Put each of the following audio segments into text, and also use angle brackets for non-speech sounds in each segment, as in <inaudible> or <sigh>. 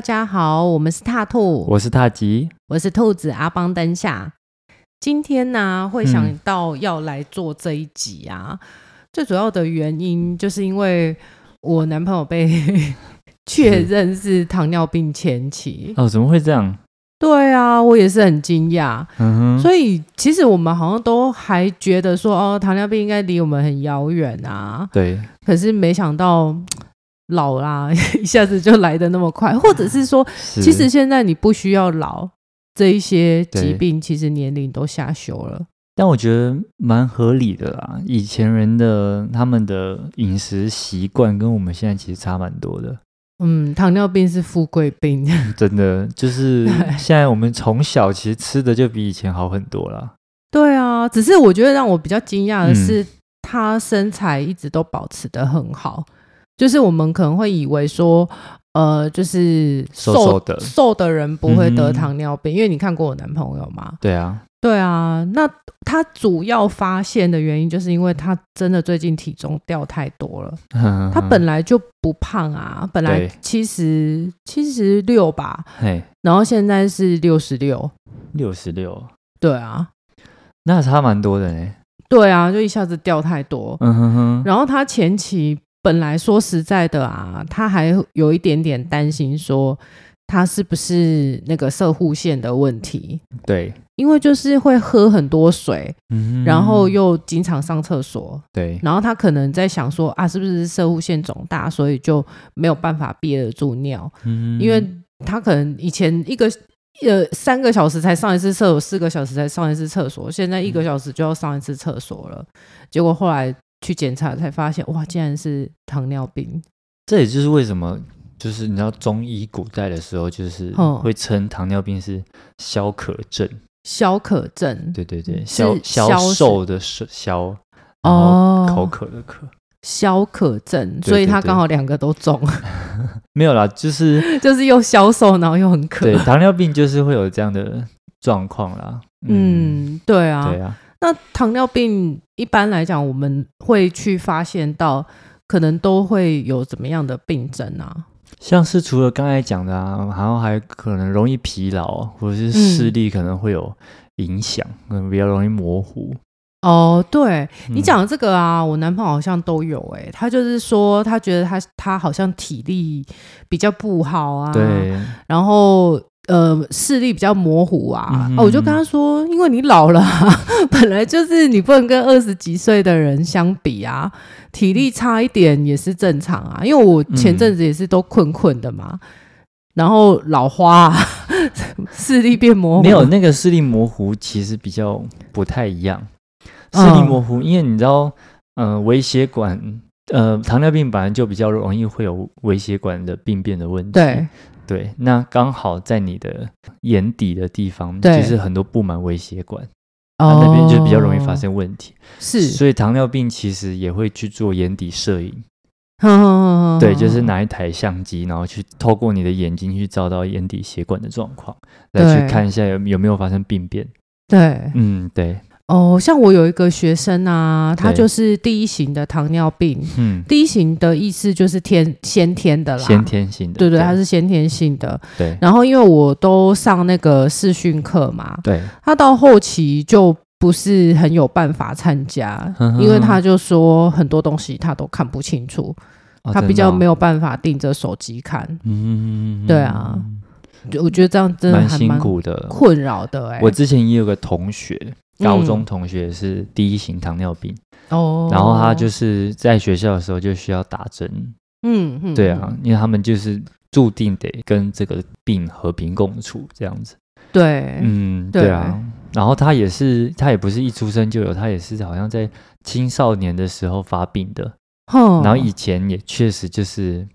大家好，我们是踏兔，我是踏吉，我是兔子阿邦嬁夏。今天呢，会想到要来做这一集啊，嗯、最主要的原因就是因为我男朋友被 <laughs> 确认是糖尿病前期。哦，怎么会这样？对啊，我也是很惊讶。嗯哼，所以其实我们好像都还觉得说，哦，糖尿病应该离我们很遥远啊。对，可是没想到。老啦，一下子就来的那么快，<laughs> 或者是说，是其实现在你不需要老，这一些疾病其实年龄都下修了。但我觉得蛮合理的啦，以前人的他们的饮食习惯跟我们现在其实差蛮多的。嗯，糖尿病是富贵病，真的就是 <laughs> 现在我们从小其实吃的就比以前好很多了。对啊，只是我觉得让我比较惊讶的是，嗯、他身材一直都保持得很好。就是我们可能会以为说，呃，就是瘦的瘦的人不会得糖尿病，嗯、因为你看过我男朋友吗？对啊，对啊。那他主要发现的原因，就是因为他真的最近体重掉太多了。呵 <laughs> 呵他本来就不胖啊，本来七十七十六吧，然后现在是六十六，六十六，对啊，那差蛮多的呢。对啊，就一下子掉太多。嗯哼哼，然后他前期。本来说实在的啊，他还有一点点担心，说他是不是那个射护线的问题？对，因为就是会喝很多水，嗯，然后又经常上厕所，对，然后他可能在想说啊，是不是射护腺肿大，所以就没有办法憋得住尿？嗯，因为他可能以前一个呃三个小时才上一次厕所，四个小时才上一次厕所，现在一个小时就要上一次厕所了，嗯、结果后来。去检查才发现，哇，竟然是糖尿病。这也就是为什么，就是你知道中医古代的时候，就是会称糖尿病是消渴症。消渴症，对对对，消消瘦的消，哦，口渴的渴，消渴症。所以他刚好两个都中。<laughs> 没有啦，就是就是又消瘦，然后又很渴。对，糖尿病就是会有这样的状况啦。嗯，对啊，对啊。那糖尿病一般来讲，我们会去发现到，可能都会有怎么样的病症啊？像是除了刚才讲的啊，然后还可能容易疲劳，或者是视力可能会有影响，可能比较容易模糊。哦，对你讲的这个啊，我男朋友好像都有诶，他就是说他觉得他他好像体力比较不好啊，对，然后。呃，视力比较模糊啊，我就跟他说，因为你老了，<laughs> 本来就是你不能跟二十几岁的人相比啊，体力差一点也是正常啊。因为我前阵子也是都困困的嘛，嗯、然后老花、啊，<laughs> 视力变模糊。没有那个视力模糊，其实比较不太一样。视力模糊，嗯、因为你知道，呃，微血管，呃，糖尿病本来就比较容易会有微血管的病变的问题。对。对，那刚好在你的眼底的地方，其实很多布满微血管，哦、那那边就比较容易发生问题。是，所以糖尿病其实也会去做眼底摄影。<laughs> 对，就是拿一台相机，然后去透过你的眼睛去照到眼底血管的状况，来去看一下有有没有发生病变。对，嗯，对。哦，像我有一个学生啊，他就是第一型的糖尿病。嗯，第一型的意思就是天先天的啦，先天性的。对对，他是先天性的。对。然后因为我都上那个视讯课嘛，对，他到后期就不是很有办法参加，呵呵因为他就说很多东西他都看不清楚，哦、他比较没有办法盯着手机看。嗯，对啊，我觉得这样真的还蛮辛苦的，困扰的、欸。哎，我之前也有个同学。高中同学是第一型糖尿病。哦，然后他就是在学校的时候就需要打针，嗯嗯，对啊，因为他们就是注定得跟这个病和平共处这样子，对，嗯，对啊，然后他也是，他也不是一出生就有，他也是好像在青少年的时候发病的，然后以前也确实就是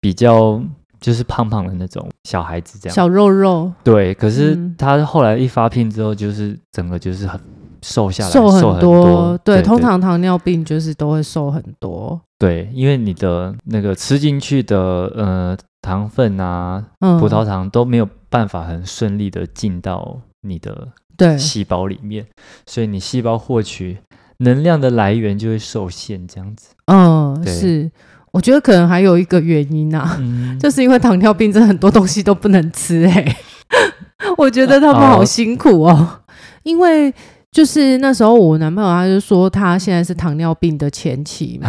比较。就是胖胖的那种小孩子，这样小肉肉。对，可是他后来一发病之后，就是整个就是很瘦下来，瘦很多。瘦很多对，对，通常糖尿病就是都会瘦很多。对，因为你的那个吃进去的呃糖分啊，嗯、葡萄糖都没有办法很顺利的进到你的对细胞里面，所以你细胞获取能量的来源就会受限，这样子。嗯，对是。我觉得可能还有一个原因啊，嗯、就是因为糖尿病，这很多东西都不能吃哎、欸。<laughs> 我觉得他们好辛苦哦，哦因为。就是那时候，我男朋友他就说他现在是糖尿病的前期嘛，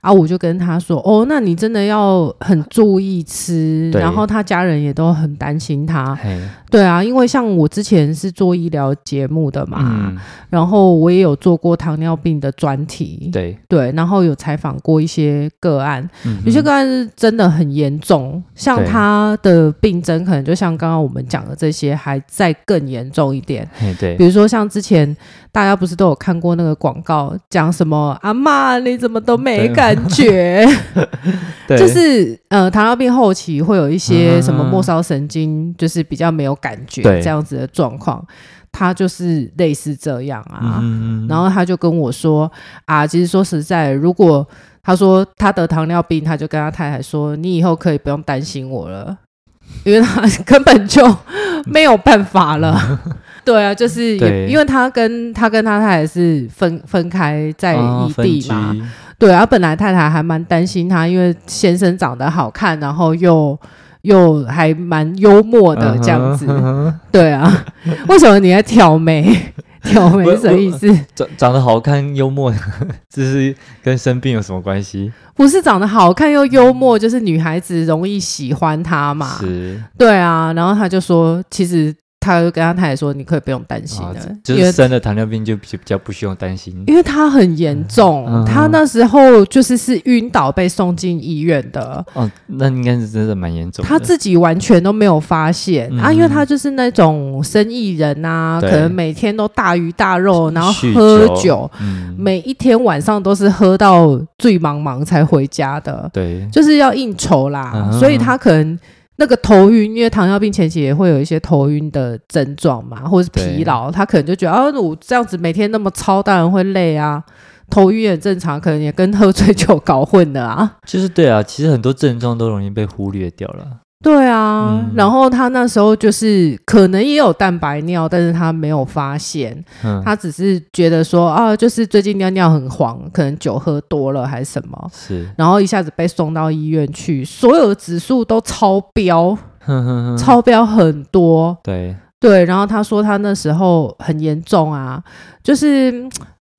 啊，我就跟他说，哦，那你真的要很注意吃，然后他家人也都很担心他，对啊，因为像我之前是做医疗节目的嘛，嗯、然后我也有做过糖尿病的专题，对。对，然后有采访过一些个案，嗯、有些个案是真的很严重，像他的病症可能就像刚刚我们讲的这些，还再更严重一点，对，比如说像之前。大家不是都有看过那个广告，讲什么阿妈你怎么都没感觉？<laughs> 对就是呃，糖尿病后期会有一些什么末梢神经，就是比较没有感觉这样子的状况，他就是类似这样啊。嗯、然后他就跟我说啊，其实说实在，如果他说他得糖尿病，他就跟他太太说，你以后可以不用担心我了，因为他根本就没有办法了。<laughs> <laughs> 对啊，就是也因为他跟他跟他太太是分分开在异地嘛，哦、对啊，本来太太还蛮担心他，因为先生长得好看，然后又又还蛮幽默的这样子，对啊，<laughs> 为什么你在挑眉？<laughs> 挑眉什么意思？长长得好看幽默，<laughs> 这是跟生病有什么关系？不是长得好看又幽默，就是女孩子容易喜欢他嘛，是，对啊，然后他就说，其实。他就跟他太太说：“你可以不用担心了，就是生了糖尿病就比较不需要担心，因为他很严重，嗯、他那时候就是是晕倒被送进医院的。哦，那应该是真的蛮严重的。他自己完全都没有发现、嗯、啊，因为他就是那种生意人啊，可能每天都大鱼大肉，然后喝酒，每一天晚上都是喝到醉茫茫才回家的。对，就是要应酬啦，嗯、所以他可能。”那个头晕，因为糖尿病前期也会有一些头晕的症状嘛，或者是疲劳，他可能就觉得啊，我这样子每天那么操，当然会累啊，头晕也正常，可能也跟喝醉酒搞混了啊。就是对啊，其实很多症状都容易被忽略掉了。对啊，嗯、然后他那时候就是可能也有蛋白尿，但是他没有发现，嗯、他只是觉得说啊，就是最近尿尿很黄，可能酒喝多了还是什么，是，然后一下子被送到医院去，所有的指数都超标，呵呵呵超标很多，对。对，然后他说他那时候很严重啊，就是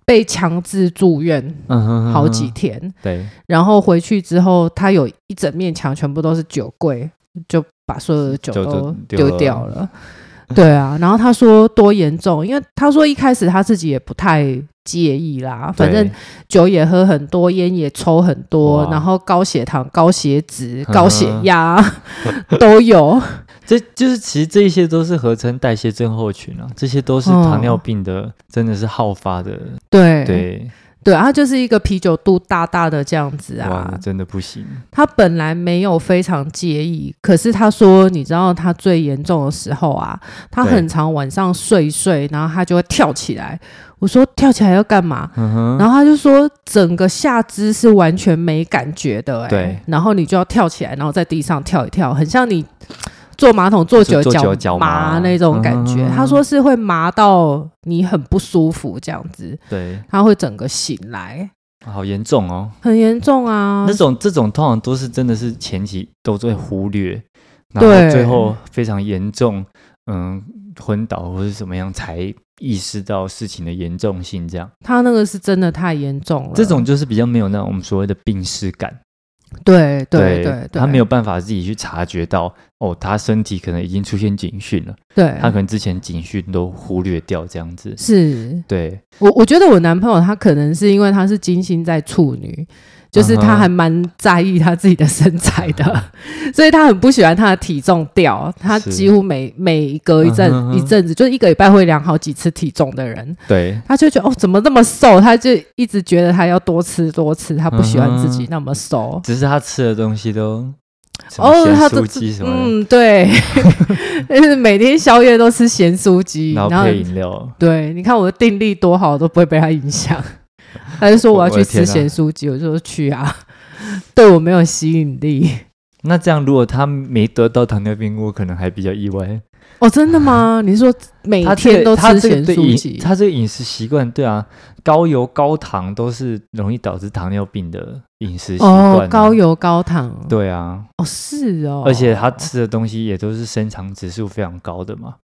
被强制住院，嗯哼哼。好几天，对，然后回去之后，他有一整面墙全部都是酒柜。就把所有的酒都丢掉了，<laughs> 对啊。然后他说多严重，因为他说一开始他自己也不太介意啦，反正酒也喝很多，烟也抽很多，然后高血糖、高血脂、高血压 <laughs> 都有。<laughs> 这就是其实这些都是合成代谢症候群啊，这些都是糖尿病的，真的是好发的。对对。对，他就是一个啤酒肚大大的这样子啊，哇，真的不行。他本来没有非常介意，可是他说，你知道他最严重的时候啊，他很常晚上睡睡，然后他就会跳起来。我说跳起来要干嘛？嗯。然后他就说整个下肢是完全没感觉的，欸，对。然后你就要跳起来，然后在地上跳一跳，很像你。坐马桶坐久脚脚麻那种感觉，他说是会麻到你很不舒服这样子，对，他会整个醒来，好严重哦，很严重啊。那种这种通常都是真的是前期都会忽略，然后最后非常严重，嗯，昏倒或是怎么样才意识到事情的严重性，这样。他那个是真的太严重了，这种就是比较没有那种我们所谓的病识感。对对对，他没有办法自己去察觉到，哦，他身体可能已经出现警讯了。对，他可能之前警讯都忽略掉，这样子。是，对我我觉得我男朋友他可能是因为他是金星在处女。就是他还蛮在意他自己的身材的，uh <laughs> huh. 所以他很不喜欢他的体重掉。他几乎每每隔一阵、uh huh. 一阵子，就是一个礼拜会量好几次体重的人。对，他就觉得哦，怎么那么瘦？他就一直觉得他要多吃多吃，他不喜欢自己那么瘦。Uh huh. 只是他吃的东西都哦，他都嗯，对，<laughs> 就是每天宵夜都吃咸酥鸡，然后配饮料。对，你看我的定力多好，都不会被他影响。<laughs> 他就说我要去吃咸酥鸡，我，就说去啊，<laughs> 对我没有吸引力。那这样，如果他没得到糖尿病，我可能还比较意外。哦，真的吗？<laughs> 你是说每天都吃咸酥鸡？他这个饮食习惯，对啊，高油高糖都是容易导致糖尿病的饮食习惯、啊。哦，高油高糖。对啊。哦，是哦。而且他吃的东西也都是升糖指数非常高的嘛。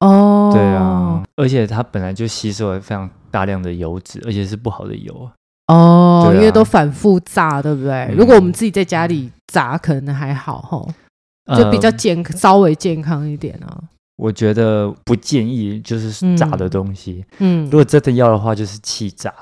哦。对啊。而且它本来就吸收了非常大量的油脂，而且是不好的油。哦。啊、因为都反复炸，对不对？嗯、如果我们自己在家里炸，可能还好吼。就比较健稍微健康一点啊。我觉得不建议就是炸的东西。嗯，如果真的要的话，就是气炸。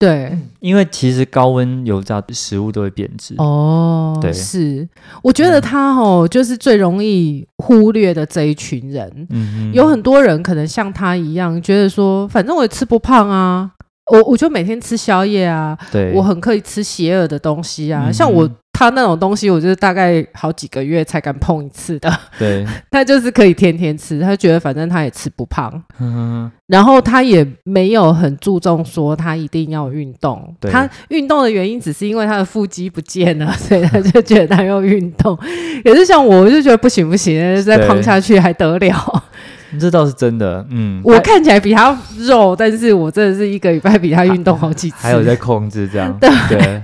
对，因为其实高温油炸食物都会变质。哦，对，是。我觉得他哦，就是最容易忽略的这一群人。嗯，有很多人可能像他一样，觉得说，反正我也吃不胖啊。我我就每天吃宵夜啊。对，我很可以吃邪恶的东西啊，嗯、像我。他那种东西，我就是大概好几个月才敢碰一次的。对，<laughs> 他就是可以天天吃，他觉得反正他也吃不胖。嗯哼，然后他也没有很注重说他一定要运动。他运动的原因只是因为他的腹肌不见了，<laughs> 所以他就觉得他要运动。也是像我，我就觉得不行不行，再胖下去还得了？这倒是真的。嗯，我看起来比他肉，但是我真的是一个礼拜比他运动好几次，还有在控制这样。<laughs> 对。对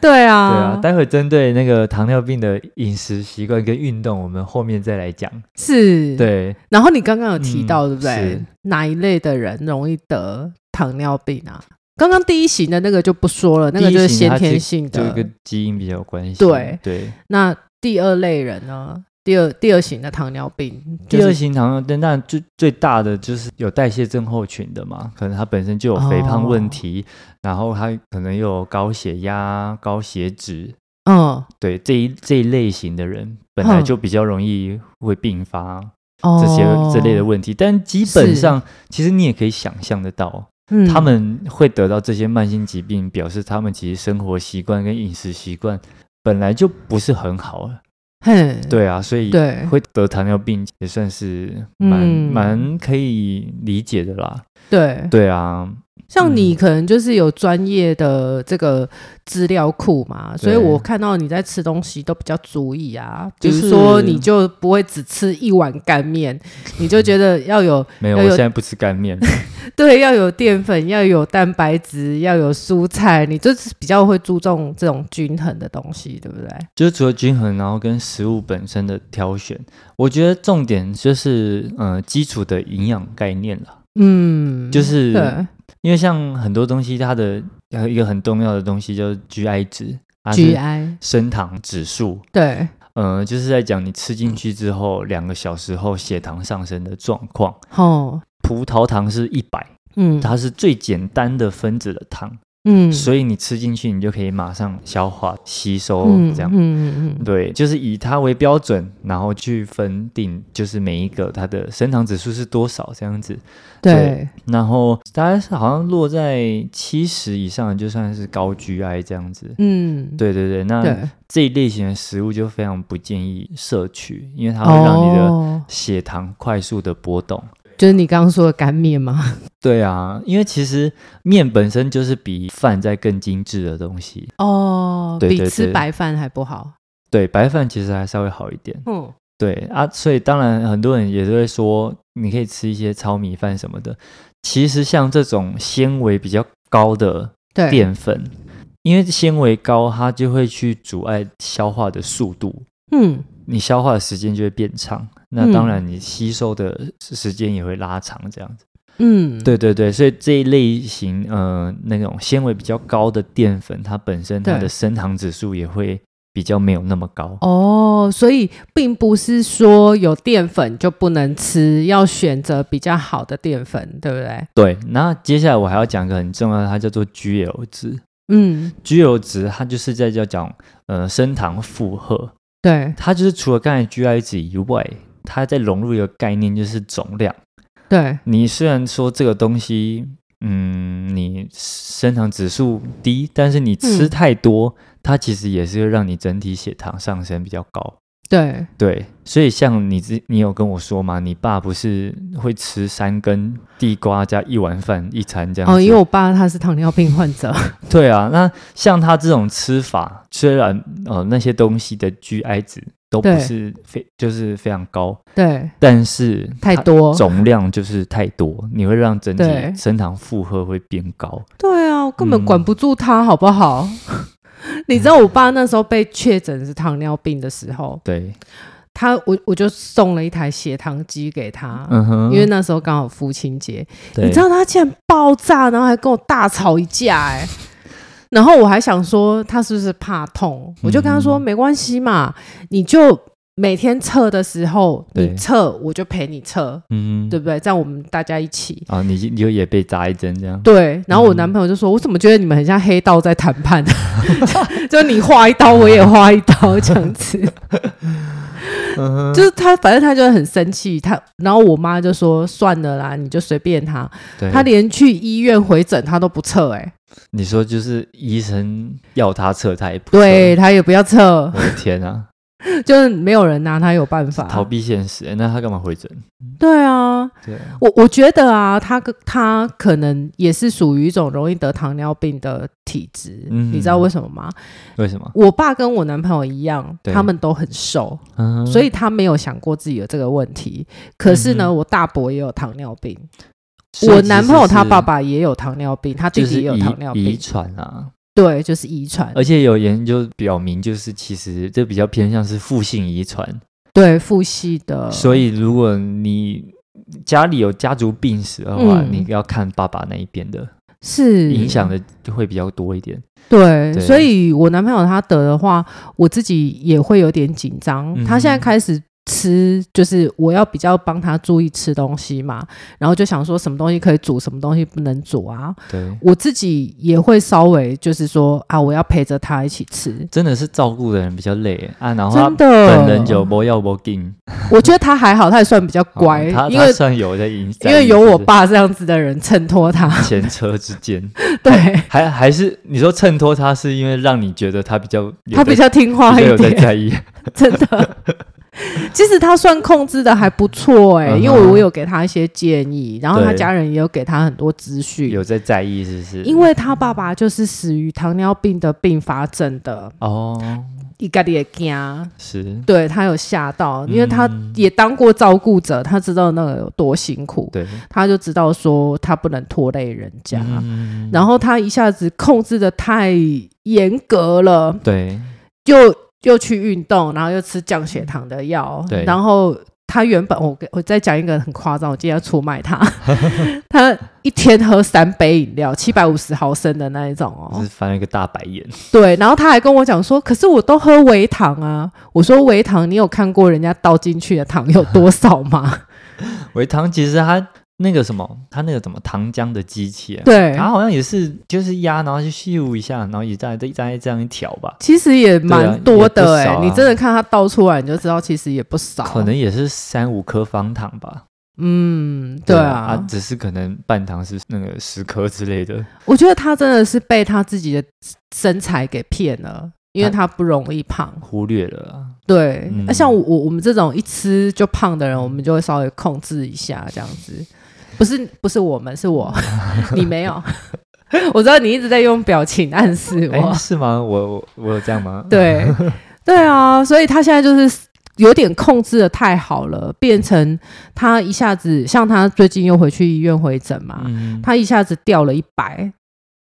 对啊，对啊，待会针对那个糖尿病的饮食习惯跟运动，我们后面再来讲。是，对。然后你刚刚有提到，对不对？是哪一类的人容易得糖尿病啊？刚刚第一型的那个就不说了，那个就是先天性的，就跟基因比较有关系。对对。那第二类人呢？第二第二型的糖尿病，第二型糖尿病，那最最大的就是有代谢症候群的嘛，可能他本身就有肥胖问题，哦、然后他可能又有高血压、高血脂，嗯，对这一这一类型的人，本来就比较容易会并发这些、哦、这类的问题，但基本上其实你也可以想象得到，嗯、他们会得到这些慢性疾病，表示他们其实生活习惯跟饮食习惯本来就不是很好了。嘿，对啊，所以会得糖尿病也算是蛮蛮、嗯、可以理解的啦。对，对啊。像你可能就是有专业的这个资料库嘛，嗯、所以我看到你在吃东西都比较注意啊。就是说，你就不会只吃一碗干面，<laughs> 你就觉得要有没有？有我现在不吃干面。<laughs> 对，要有淀粉，要有蛋白质，要有蔬菜，你就是比较会注重这种均衡的东西，对不对？就是除了均衡，然后跟食物本身的挑选，我觉得重点就是呃基础的营养概念了。嗯，就是对。因为像很多东西，它的有一个很重要的东西叫 GI 值，GI 升糖指数。对，呃，就是在讲你吃进去之后两个小时后血糖上升的状况。哦，葡萄糖是一百，嗯，它是最简单的分子的糖。嗯，所以你吃进去，你就可以马上消化吸收，这样，嗯嗯嗯，对，就是以它为标准，然后去分定，就是每一个它的升糖指数是多少这样子，对，对，然后大概是好像落在七十以上，就算是高 GI 这样子，嗯，对对对，那这一类型的食物就非常不建议摄取，因为它会让你的血糖快速的波动。就是你刚刚说的干面吗？对啊，因为其实面本身就是比饭在更精致的东西哦，对对对，比吃白饭还不好。对，白饭其实还稍微好一点。嗯，对啊，所以当然很多人也是会说，你可以吃一些糙米饭什么的。其实像这种纤维比较高的淀粉，因为纤维高，它就会去阻碍消化的速度。嗯。你消化的时间就会变长，那当然你吸收的时间也会拉长，这样子。嗯，对对对，所以这一类型呃那种纤维比较高的淀粉，它本身它的升糖指数也会比较没有那么高。哦，所以并不是说有淀粉就不能吃，要选择比较好的淀粉，对不对？对。那接下来我还要讲一个很重要的，它叫做 GL 值。嗯，GL 值它就是在叫讲呃升糖负荷。对，它就是除了刚才 GI 值以外，它在融入一个概念，就是总量。对，你虽然说这个东西，嗯，你升糖指数低，但是你吃太多，嗯、它其实也是会让你整体血糖上升比较高。对对，所以像你之，你有跟我说吗？你爸不是会吃三根地瓜加一碗饭一餐这样子？哦，因为我爸他是糖尿病患者。<laughs> 对啊，那像他这种吃法，虽然呃那些东西的 GI 值都不是非就是非常高，对，但是太多总量就是太多，你会让整体升糖负荷会变高。对啊，我根本管不住他，好不好？嗯、<laughs> 你知道我爸那时候被确诊是糖尿病的时候，对。他我我就送了一台血糖机给他，嗯哼，因为那时候刚好父亲节，你知道他竟然爆炸，然后还跟我大吵一架，哎，然后我还想说他是不是怕痛，我就跟他说没关系嘛，你就每天测的时候你测，我就陪你测，嗯，对不对？这样我们大家一起啊，你你就也被扎一针这样，对。然后我男朋友就说，我怎么觉得你们很像黑道在谈判，<laughs> 就你划一刀，我也划一刀这样子。就是他，反正他就很生气。他，然后我妈就说：“算了啦，你就随便他。”他连去医院回诊他都不测。哎，你说就是医生要他测，他也不测，对他也不要测。我的天啊！<laughs> 就是没有人拿他有办法逃避现实，欸，那他干嘛回诊？对啊，对我我觉得啊，他他可能也是属于一种容易得糖尿病的体质，嗯、你知道为什么吗？为什么？我爸跟我男朋友一样，他们都很瘦，嗯、所以他没有想过自己有这个问题。可是呢，嗯、我大伯也有糖尿病，我男朋友他爸爸也有糖尿病，他弟弟也有糖尿病，遗传啊。对，就是遗传，而且有研究表明，就是其实这比较偏向是父性遗传。对，父系的。所以如果你家里有家族病史的话，嗯、你要看爸爸那一边的，是影响的就会比较多一点。对，对，所以我男朋友他得的话，我自己也会有点紧张。嗯、他现在开始。吃就是我要比较帮他注意吃东西嘛，然后就想说什么东西可以煮，什么东西不能煮啊。对，我自己也会稍微就是说啊，我要陪着他一起吃。真的是照顾的人比较累啊，然后真的本人就不要不紧。<laughs> 我觉得他还好，他也算比较乖，哦、他因为算有在影响，因为有我爸这样子的人衬托他。前车之鉴，<laughs> 对，还还，还是你说衬托他是因为让你觉得他比较他比较听话一点，有在在意，<laughs> 真的。<laughs> 其实他算控制的还不错哎、欸，嗯、因为我有给他一些建议，然后他家人也有给他很多资讯，有在在意是不是？因为他爸爸就是死于糖尿病的并发症的。哦，一个也惊，是。对他有吓到，因为他也当过照顾者，他知道那个有多辛苦，对，他就知道说他不能拖累人家，嗯、然后他一下子控制的太严格了，对，就。又去运动，然后又吃降血糖的药，对然后他原本我我再讲一个很夸张，我今天要出卖他，<laughs> 他一天喝三杯饮料，七百五十毫升的那一种哦，是翻了一个大白眼。对，然后他还跟我讲说，可是我都喝微糖啊，我说微糖，你有看过人家倒进去的糖有多少吗？<laughs> 微糖其实它。那个什么，他那个什么糖浆的机器啊，对，他好像也是就是压，然后就咻一下，然后也再再再这样一调吧。其实也蛮多的哎、欸，啊、你真的看它倒出来，你就知道其实也不少。可能也是三五颗方糖吧。嗯，对啊，只是可能半糖是那个十颗之类的。我觉得他真的是被他自己的身材给骗了，因为他不容易胖，忽略了。对，那、嗯啊、像我我们这种一吃就胖的人，我们就会稍微控制一下这样子。不是不是我们是我，<laughs> 你没有，<laughs> 我知道你一直在用表情暗示我，欸、是吗？我我我有这样吗？对对啊，所以他现在就是有点控制的太好了，变成他一下子像他最近又回去医院回诊嘛，嗯、他一下子掉了一百，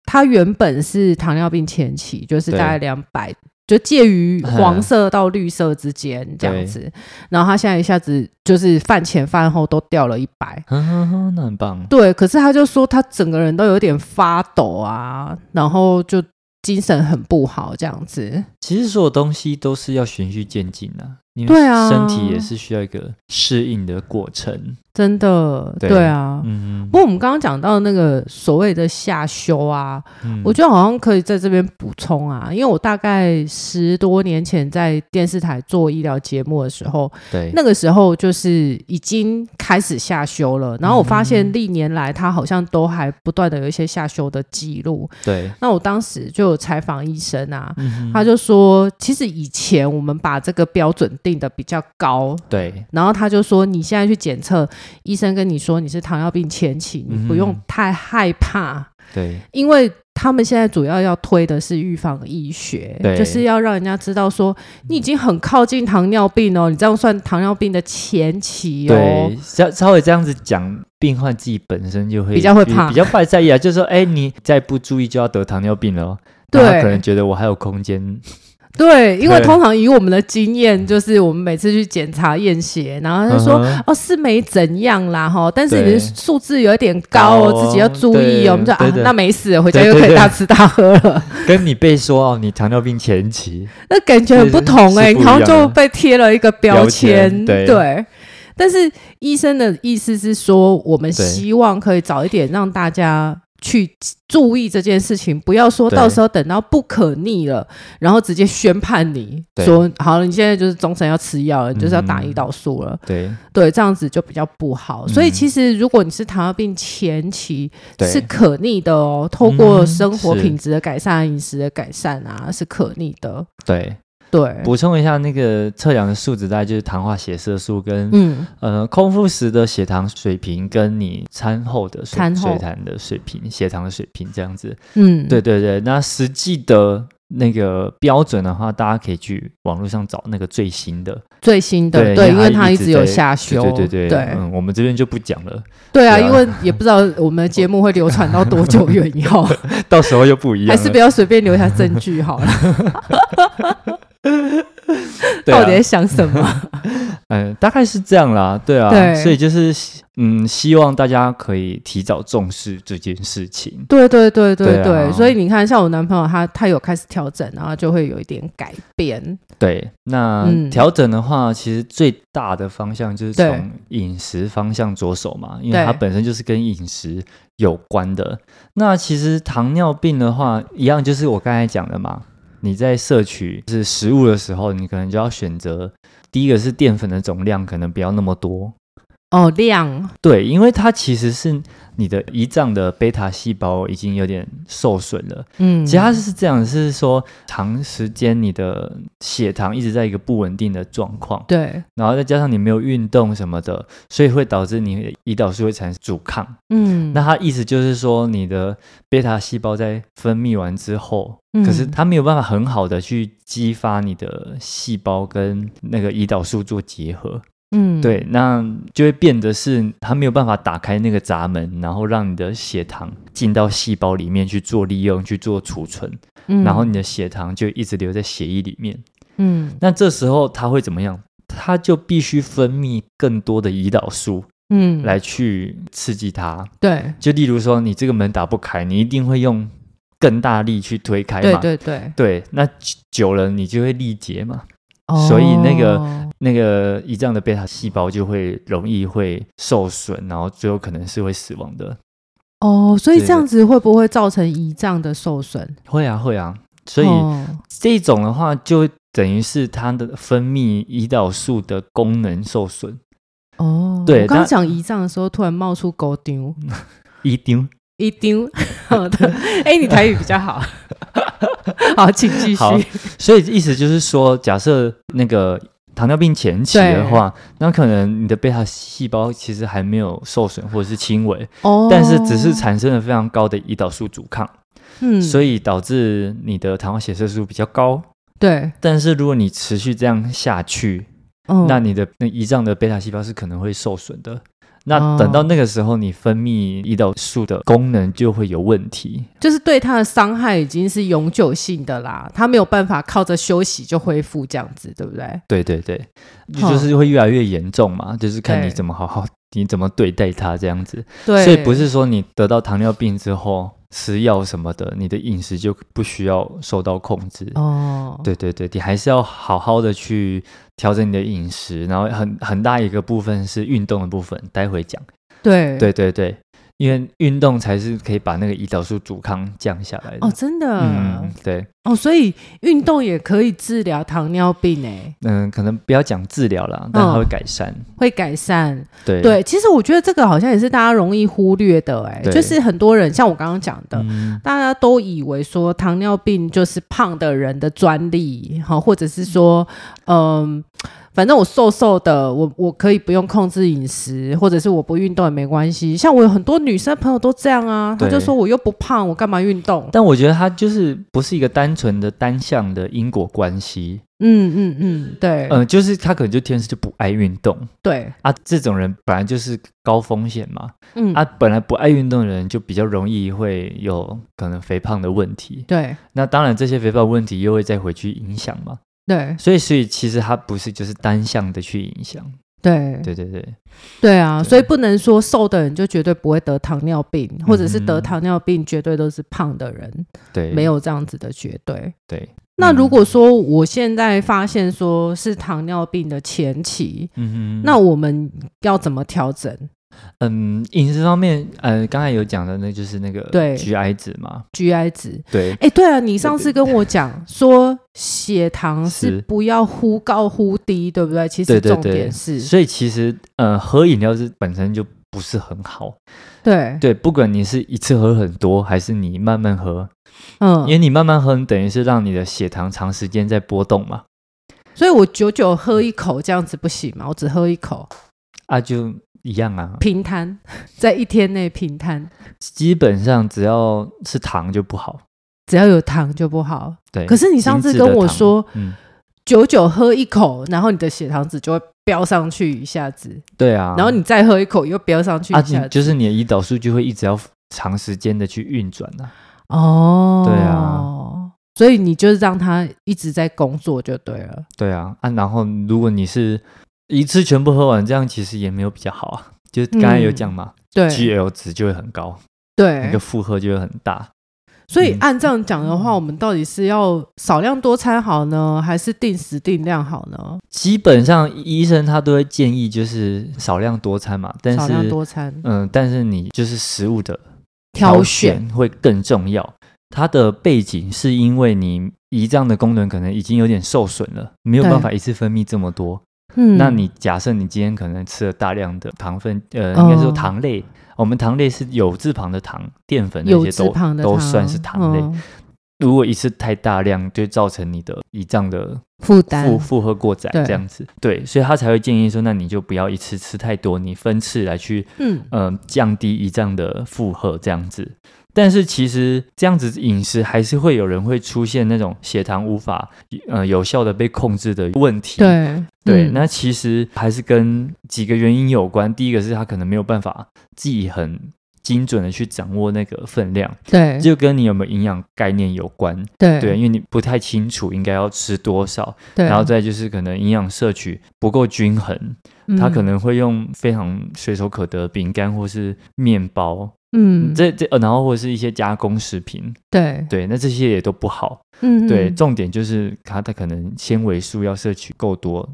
他原本是糖尿病前期，就是大概两百。就介于黄色到绿色之间这样子，然后他现在一下子就是饭前饭后都掉了一百，那很棒。对，可是他就说他整个人都有点发抖啊，然后就精神很不好这样子。其实所有东西都是要循序渐进的，对啊，身体也是需要一个适应的过程。真的，对，对啊，嗯，不过我们刚刚讲到那个所谓的下修啊，嗯、我觉得好像可以在这边补充啊，因为我大概十多年前在电视台做医疗节目的时候，对，那个时候就是已经开始下修了，然后我发现历年来他好像都还不断的有一些下修的记录，对，那我当时就有采访医生啊，嗯、他就说，其实以前我们把这个标准定得比较高，对，然后他就说，你现在去检测。医生跟你说你是糖尿病前期，你不用太害怕，对，因为他们现在主要要推的是预防医学，对就是要让人家知道说你已经很靠近糖尿病哦，你这样算糖尿病的前期哦。对，稍稍微这样子讲，病患自己本身就会比较会怕，比较怕在意啊，就是说，哎，你再不注意就要得糖尿病了哦。对，他可能觉得我还有空间。对，因为通常以我们的经验，就是我们每次去检查验血，然后他说、嗯、哦是没怎样啦哈，但是你的数字有一点高哦，自己要注意哦。我们就啊，那没事，回家又可以大吃大喝了。跟你被说哦，你糖尿病前期，那感觉很不同哎、欸，然后就被贴了一个标签。对，对，但是医生的意思是说，我们希望可以早一点让大家。去注意这件事情，不要说到时候等到不可逆了，然后直接宣判你说好了，你现在就是终身要吃药了，你就是要打胰岛素了。对对，这样子就比较不好。所以其实如果你是糖尿病前期，是可逆的哦，透过生活品质的改善、饮食的改善啊，是可逆的。对。对，补充一下，那个测量的数值大概就是糖化血色素跟嗯呃空腹时的血糖水平，跟你餐后的水水糖的水平、血糖的水平这样子。嗯，对对对。那实际的那个标准的话，大家可以去网络上找那个最新的最新的，对，对，因为它一直有下修。对对对，对嗯，我们这边就不讲了。对啊，对啊，因为也不知道我们的节目会流传到多久远以后，<laughs> 到时候又不一样，还是不要随便留下证据好了。<laughs> <laughs> 到底在想什么？嗯，<laughs> 大概是这样啦。对啊，对，所以就是嗯，希望大家可以提早重视这件事情。对对对对对，对啊，所以你看，像我男朋友他他有开始调整，然后就会有一点改变。对，那调整的话，嗯，其实最大的方向就是从饮食方向着手嘛，因为它本身就是跟饮食有关的。那其实糖尿病的话，一样就是我刚才讲的嘛。你在摄取是食物的时候，你可能就要选择第一个是淀粉的总量可能不要那么多哦，量对，因为它其实是。你的胰脏的贝塔细胞已经有点受损了，嗯，其实它是这样，是说长时间你的血糖一直在一个不稳定的状况，对，然后再加上你没有运动什么的，所以会导致你胰岛素会产生阻抗，嗯，那它意思就是说你的贝塔细胞在分泌完之后，嗯，可是它没有办法很好的去激发你的细胞跟那个胰岛素做结合。嗯，对，那就会变得是它没有办法打开那个闸门，然后让你的血糖进到细胞里面去做利用、去做储存，嗯，然后你的血糖就一直留在血液里面。嗯，那这时候它会怎么样？它就必须分泌更多的胰岛素，嗯，来去刺激它。对，就例如说你这个门打不开，你一定会用更大力去推开嘛。对对对，对，那久了你就会力竭嘛。所以那个那个胰脏的贝塔细胞就会容易会受损，然后最后可能是会死亡的。哦，所以这样子会不会造成胰脏的受损？会啊，会啊。所以这种的话，就等于是它的分泌胰岛素的功能受损。哦，对。我刚讲胰脏的时候，突然冒出狗丢，<laughs> 一丢，一丢。<laughs> 好的，哎，你台语比较好。<laughs> 好，请继续。所以意思就是说，假设那个糖尿病前期的话，那可能你的贝塔细胞其实还没有受损或者是轻微，哦，但是只是产生了非常高的胰岛素阻抗，嗯，所以导致你的糖化血色素比较高。对，但是如果你持续这样下去，嗯，那你的那胰脏的贝塔细胞是可能会受损的。那等到那个时候，你分泌胰岛素的功能就会有问题，就是对它的伤害已经是永久性的啦，它没有办法靠着休息就恢复这样子，对不对？对对对，就是会越来越严重嘛，就是看你怎么好好，你怎么对待它这样子。对，所以不是说你得到糖尿病之后。吃药什么的，你的饮食就不需要受到控制哦。对对对，你还是要好好的去调整你的饮食，然后很很大一个部分是运动的部分，待会讲。对对对对。因为运动才是可以把那个胰岛素阻抗降下来的。哦，真的，嗯，对，哦，所以运动也可以治疗糖尿病诶，嗯，可能不要讲治疗了，但它会改善，哦、会改善，对。对，其实我觉得这个好像也是大家容易忽略的，哎，就是很多人像我刚刚讲的、嗯，大家都以为说糖尿病就是胖的人的专利，哈，或者是说，嗯。反正我瘦瘦的，我我可以不用控制饮食，或者是我不运动也没关系。像我有很多女生朋友都这样啊，她就说我又不胖，我干嘛运动？但我觉得她就是不是一个单纯的单向的因果关系。嗯嗯嗯，对，嗯、呃，就是她可能就天生就不爱运动。对啊，这种人本来就是高风险嘛。嗯啊，本来不爱运动的人就比较容易会有可能肥胖的问题。对，那当然这些肥胖问题又会再回去影响嘛。对，所以所以其实它不是就是单向的去影响，对。对对对，对啊，对。所以不能说瘦的人就绝对不会得糖尿病，或者是得糖尿病绝对都是胖的人，对，没有这样子的绝对。对，那如果说我现在发现说是糖尿病的前期，嗯哼，那我们要怎么调整？嗯，饮食方面，呃，刚才有讲的，那就是那个对 GI 值嘛，GI 值，对，哎，对啊，你上次跟我讲 <laughs> 说血糖是不要忽高忽低，对不对？其实重点是，所以其实呃，喝饮料是本身就不是很好，对。对，不管你是一次喝很多，还是你慢慢喝，嗯，因为你慢慢喝，你等于是让你的血糖长时间在波动嘛，所以我久久喝一口这样子不行嘛，我只喝一口。啊就。一样啊，平摊 <laughs> 在一天内平摊，基本上只要是糖就不好，只要有糖就不好。对，可是你上次跟我说，嗯，久久喝一口，然后你的血糖值就会飙上去一下子。对啊，然后你再喝一口又飙上去一下子，啊，就是你的胰岛素就会一直要长时间的去运转呢。哦，对啊，所以你就是让它一直在工作就对了。对啊，啊，然后如果你是。一次全部喝完，这样其实也没有比较好啊。就刚才有讲嘛，嗯、对，GL 值就会很高，对，那个负荷就会很大。所以按这样讲的话，嗯、我们到底是要少量多餐好呢，还是定时定量好呢？基本上医生他都会建议就是少量多餐嘛，但是少量多餐，嗯，但是你就是食物的挑选会更重要。它的背景是因为你胰脏的功能可能已经有点受损了，没有办法一次分泌这么多。嗯，那你假设你今天可能吃了大量的糖分，呃，应该说糖类，哦、我们糖类是有字旁的糖，淀粉那些都都算是糖类。哦、如果一次太大量，就造成你的胰脏的负担。负负荷过载，这样子，对，对，所以他才会建议说，那你就不要一次吃太多，你分次来去，嗯、呃，降低胰脏的负荷，这样子。但是其实这样子饮食还是会有人会出现那种血糖无法呃有效的被控制的问题。对对，嗯、那其实还是跟几个原因有关。第一个是他可能没有办法自己很精准的去掌握那个分量，对，就跟你有没有营养概念有关。对对，因为你不太清楚应该要吃多少，对，然后再就是可能营养摄取不够均衡，嗯、他可能会用非常随手可得饼干或是面包。嗯，这这呃，然后或者是一些加工食品，对对，那这些也都不好。嗯，对，重点就是它它可能纤维素要摄取够多。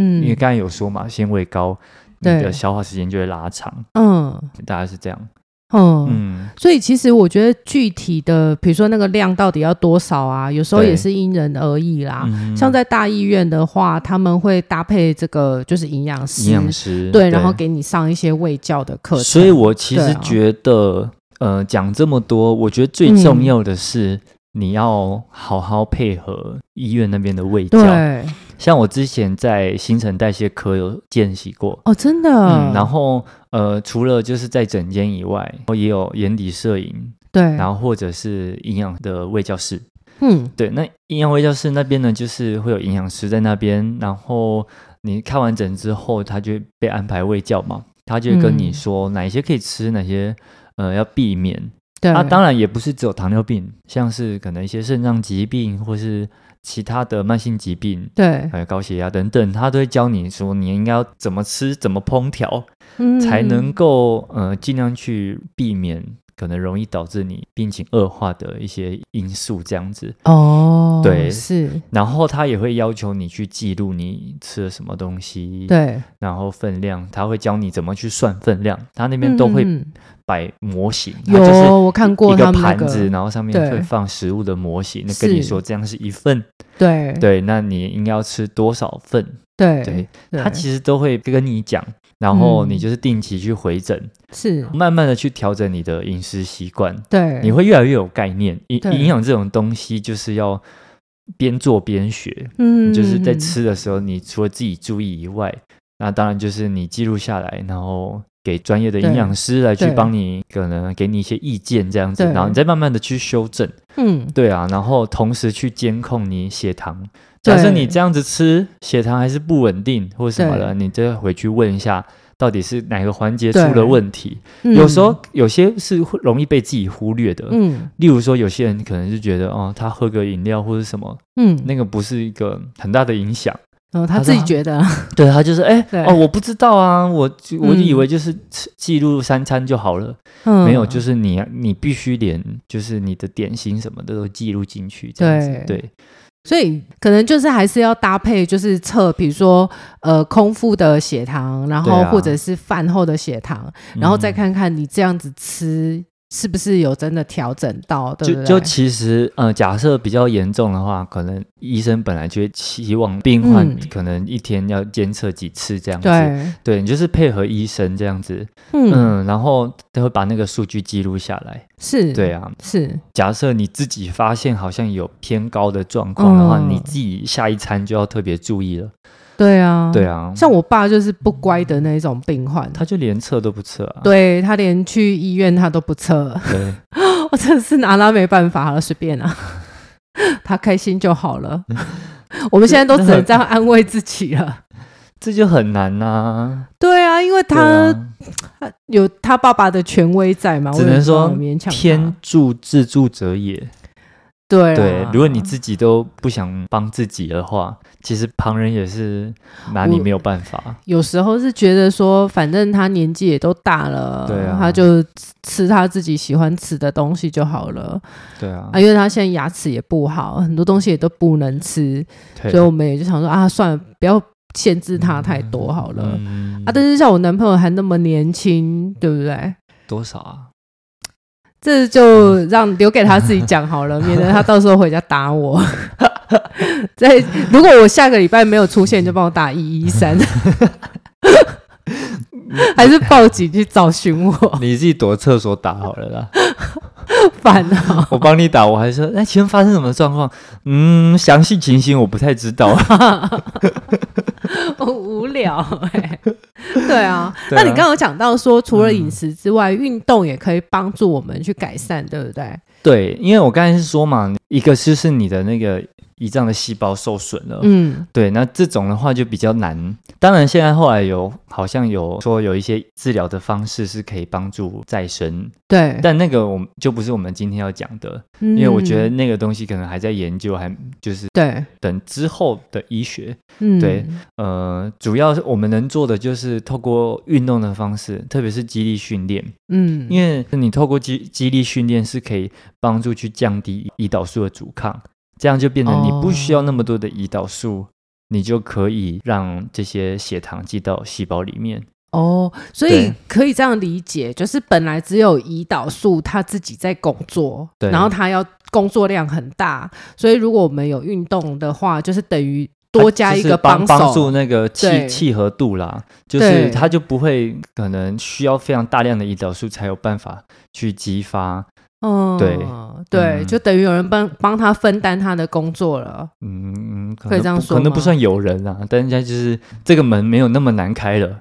嗯，因为刚才有说嘛，纤维高，你的消化时间就会拉长。嗯，大概是这样。嗯嗯，所以其实我觉得具体的，比如说那个量到底要多少啊？有时候也是因人而异啦。嗯、像在大医院的话，他们会搭配这个就是营养师，营养师对，对然后给你上一些卫教的课程。所以我其实觉得，啊、呃，讲这么多，我觉得最重要的是。嗯你要好好配合医院那边的卫教，对，像我之前在新陈代谢科有见习过哦，真的。嗯，然后呃，除了就是在诊间以外，也有眼底摄影，对，然后或者是营养的卫教室，嗯，对。那营养卫教室那边呢，就是会有营养师在那边，然后你看完诊之后，他就会被安排卫教嘛，他就会跟你说哪些可以吃，哪些呃要避免。对啊，当然也不是只有糖尿病，像是可能一些肾脏疾病或是其他的慢性疾病，对，还有高血压等等，他都会教你说你应该要怎么吃、怎么烹调，嗯，才能够呃尽量去避免。可能容易导致你病情恶化的一些因素，这样子哦，对，是。然后他也会要求你去记录你吃了什么东西，对。然后分量，他会教你怎么去算分量，他那边都会摆模型，有我看过一个盘子，然后上面会放食物的模型，那跟你说这样是一份，对。对，那你应该要吃多少份？对对，他其实都会跟你讲。然后你就是定期去回诊，嗯、是。慢慢的去调整你的饮食习惯，对，你会越来越有概念。营营养这种东西就是要边做边学，嗯，就是在吃的时候，你除了自己注意以外，那当然就是你记录下来，然后给专业的营养师来去帮你，可能给你一些意见这样子，然后你再慢慢的去修正，嗯，对啊，然后同时去监控你血糖，假设你这样子吃，血糖还是不稳定或什么的，你再回去问一下。到底是哪个环节出了问题？嗯、有时候有些是会容易被自己忽略的。嗯，例如说，有些人可能是觉得哦，他喝个饮料或者什么，嗯，那个不是一个很大的影响。哦，他自己觉得，他 <laughs> 对他就是哎，对。哦，我不知道啊，我我就以为就是记录三餐就好了，嗯、没有，就是你你必须连就是你的点心什么的都记录进去，这样子对。对。所以可能就是还是要搭配，就是测，比如说呃空腹的血糖，然后或者是饭后的血糖，啊、然后再看看你这样子吃。是不是有真的调整到？对对？就就其实，呃，假设比较严重的话，可能医生本来就会期望病患可能一天要监测几次这样子。嗯、对，对你就是配合医生这样子，嗯，嗯，然后他会把那个数据记录下来。是，对啊，是。假设你自己发现好像有偏高的状况的话，嗯、你自己下一餐就要特别注意了。对啊，对啊，像我爸就是不乖的那种病患，他就连测都不测啊。对，他连去医院他都不测，对，<laughs> 我真的是拿他没办法了，随便啊，<laughs> 他开心就好了。<laughs> 我们现在都只能这样安慰自己了，这就很难呐、啊。对啊，因为他，有他爸爸的权威在嘛，只能说勉强天助自助者也。对对，如果你自己都不想帮自己的话，其实旁人也是拿你没有办法。有时候是觉得说，反正他年纪也都大了，对啊，他就吃他自己喜欢吃的东西就好了。对啊，啊，因为他现在牙齿也不好，很多东西也都不能吃，对所以我们也就想说啊，算了，不要限制他太多好了。嗯、啊，但是像我男朋友还那么年轻，对不对？多少啊？这就让留给他自己讲好了，<laughs> 免得他到时候回家打我。<laughs> 在如果我下个礼拜没有出现，就帮我打一一三，<laughs> 还是报警去找寻我？你自己躲厕所打好了啦。烦啊！我帮你打，我还说，哎，请问发生什么状况？嗯，详细情形我不太知道。<laughs> 我无聊哎，对啊。那你刚刚有讲到说，除了饮食之外，运动也可以帮助我们去改善，对不对？对，因为我刚才是说嘛，一个就是你的那个。胰脏的细胞受损了，嗯，对，那这种的话就比较难。当然，现在后来有好像有说有一些治疗的方式是可以帮助再生，对，但那个我们就不是我们今天要讲的，嗯、因为我觉得那个东西可能还在研究，还就是对，等之后的医学，嗯，对，呃，主要是我们能做的就是透过运动的方式，特别是肌力训练，嗯，因为你透过肌肌力训练是可以帮助去降低胰岛素的阻抗。这样就变成你不需要那么多的胰岛素，oh. 你就可以让这些血糖进到细胞里面。哦，oh, 所以可以这样理解，就是本来只有胰岛素它自己在工作，然后它要工作量很大，所以如果我们有运动的话，就是等于多加一个帮帮助那个契对契合度啦，就是它就不会可能需要非常大量的胰岛素才有办法去激发。嗯，对对，嗯、就等于有人帮帮他分担他的工作了。嗯，可，可以这样说，可能不算有人啊，但人家就是这个门没有那么难开了。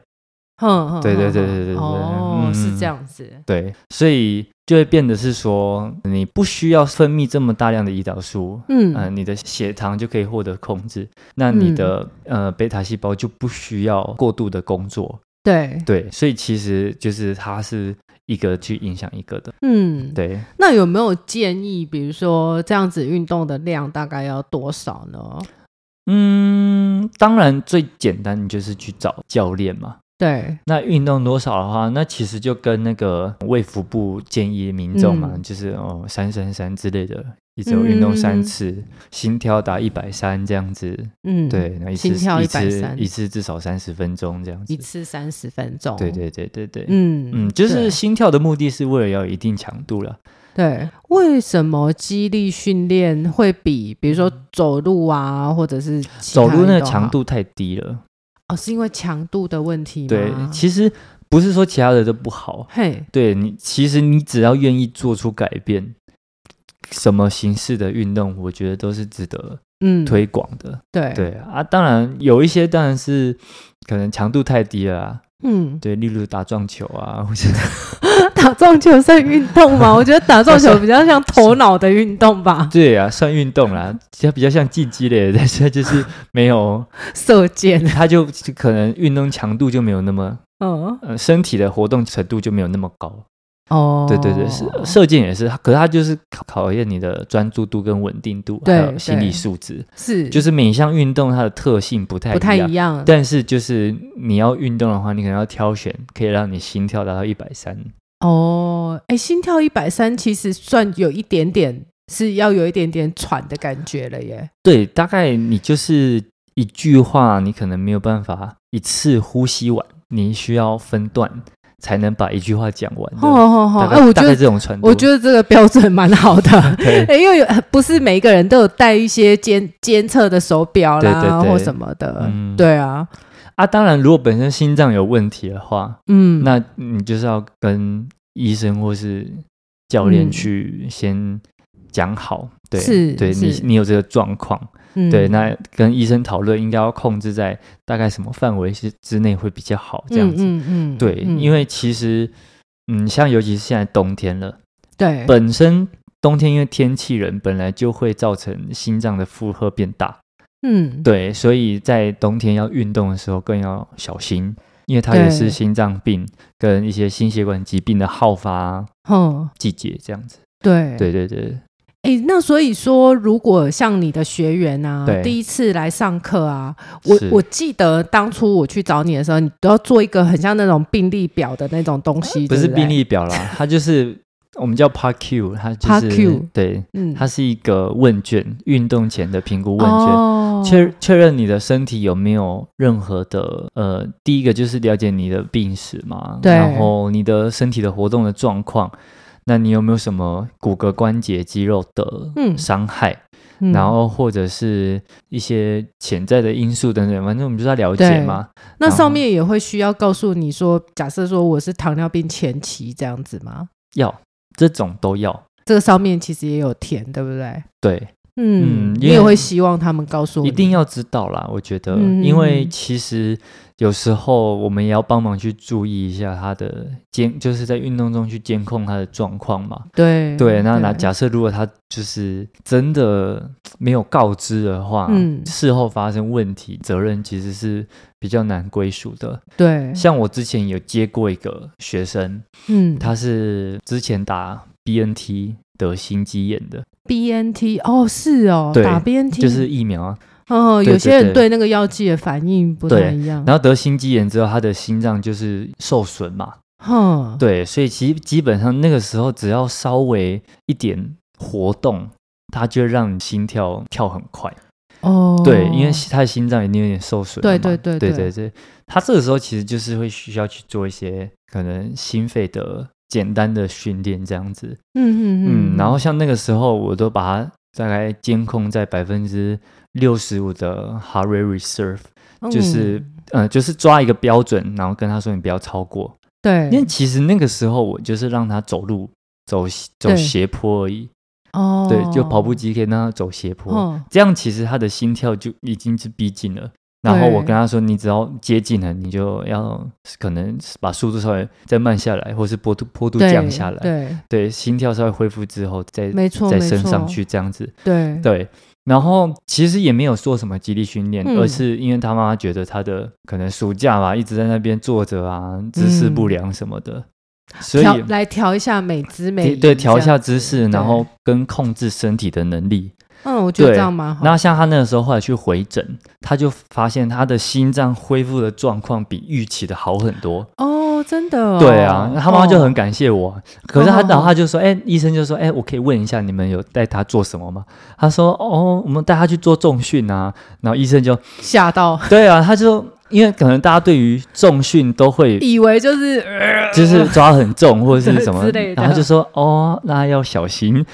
哼哼，对对对对对对，哦，嗯、是这样子。对，所以就会变得是说，你不需要分泌这么大量的胰岛素，嗯、呃，你的血糖就可以获得控制，那你的、嗯、呃贝塔细胞就不需要过度的工作。对对，所以其实就是它是一个去影响一个的，嗯，对。那有没有建议，比如说这样子运动的量大概要多少呢？嗯，当然最简单就是去找教练嘛。对，那运动多少的话，那其实就跟那个卫福部建议民众嘛，嗯、就是哦三三三之类的，一周运动三次，嗯、心跳达一百三这样子。嗯，对，那一次心跳一百三，一次至少三十分钟这样子。一次三十分钟。对对对对对。嗯嗯，就是心跳的目的是为了要有一定强度了。对，为什么肌力训练会比比如说走路啊，或者是走路那个强度太低了？哦，是因为强度的问题吗？对，其实不是说其他的都不好。嘿，对你，其实你只要愿意做出改变，什么形式的运动，我觉得都是值得嗯推广的。对对啊，当然有一些当然是可能强度太低了啊。嗯，对，例如打撞球啊，<laughs> 或者 <laughs> 打撞球算运动吗？<laughs> 我觉得打撞球比较像头脑的运动吧。对啊，算运动啦，其实比较像竞技类的，但是就是没有射箭，它就可能运动强度就没有那么，嗯呃，身体的活动程度就没有那么高。哦，对对对，是射箭也是，可是它就是考考验你的专注度跟稳定度，还有心理素质。是，就是每一项运动它的特性不太不太一样，但是就是你要运动的话，你可能要挑选可以让你心跳达到一百三。哦，哎，心跳一百三其实算有一点点，是要有一点点喘的感觉了耶。对，大概你就是一句话，你可能没有办法一次呼吸完，你需要分段。才能把一句话讲完。好好好，哎，我觉得这种传，我觉得这个标准蛮好的。<laughs> 对，<laughs> 因为不是每一个人都有带一些监监测的手表啦，或什么的。对啊，啊，当然，如果本身心脏有问题的话，嗯，那你就是要跟医生或是教练去先讲好。对，是，对你，你有这个状况。对，那跟医生讨论应该要控制在大概什么范围之之内会比较好，这样子。嗯嗯。对，因为其实，嗯，像尤其是现在冬天了，对，本身冬天因为天气冷，本来就会造成心脏的负荷变大。嗯，对，所以在冬天要运动的时候更要小心，因为它也是心脏病跟一些心血管疾病的好发季节，这样子。对，对对对。哎，那所以说，如果像你的学员啊，第一次来上课啊，我我记得当初我去找你的时候，你都要做一个很像那种病历表的那种东西，不是病历表啦，<laughs> 它就是我们叫 PAR-Q，它就是 PAR-Q，对，嗯，它是一个问卷，运动前的评估问卷，确确认你的身体有没有任何的呃，第一个就是了解你的病史嘛，对，然后你的身体的活动的状况。那你有没有什么骨骼、关节、肌肉的伤害？嗯、然后或者是一些潜在的因素等等，反正我们就是要了解嘛。那上面也会需要告诉你说，假设说我是糖尿病前期这样子吗？要，这种都要。这个上面其实也有填，对不对？对，嗯，你也会希望他们告诉我，一定要知道啦。我觉得，嗯、因为其实。有时候我们也要帮忙去注意一下他的监，就是在运动中去监控他的状况嘛。对对，那那假设如果他就是真的没有告知的话，嗯，事后发生问题，责任其实是比较难归属的。对，像我之前有接过一个学生，嗯，他是之前打 BNT 得心肌炎的。BNT 哦，是哦，打 BNT 就是疫苗啊。哦，有些人对那个药剂的反应不太一样。然后得心肌炎之后，他的心脏就是受损嘛。哼，对，所以其实基本上那个时候，只要稍微一点活动，它就让你心跳跳很快。哦，对，因为他的心脏已经有点受损。对对对对对对，他这个时候其实就是会需要去做一些可能心肺的简单的训练，这样子。嗯嗯嗯。然后像那个时候，我都把它大概监控在百分之。六十五的 heart reserve，就是、嗯、呃，就是抓一个标准，然后跟他说你不要超过。对，因为其实那个时候我就是让他走路走走斜坡而已。哦，对，就跑步机可以让他走斜坡，哦、这样其实他的心跳就已经是逼近了。然后我跟他说，你只要接近了，你就要可能把速度稍微再慢下来，或是坡度坡度降下来。对对，心跳稍微恢复之后再，再升上去这样子。对对。然后其实也没有做什么肌力训练，嗯、而是因为他妈妈觉得他的可能暑假吧，一直在那边坐着啊，姿势不良什么的，嗯、所以来调一下美姿美仪，对，调一下姿势，然后跟控制身体的能力。嗯，我觉得这样蛮好。那像他那个时候后来去回诊，他就发现他的心脏恢复的状况比预期的好很多。哦，真的、哦？对啊，他妈妈就很感谢我。哦、可是他然后他就说：“哎、哦，医生就说：哎，我可以问一下，你们有带他做什么吗？”他说：“哦，我们带他去做重训啊。”然后医生就吓到。对啊，他就。因为可能大家对于重训都会以为就是就是抓很重或者是什么 <laughs> 之类的，然后就说哦，那要小心。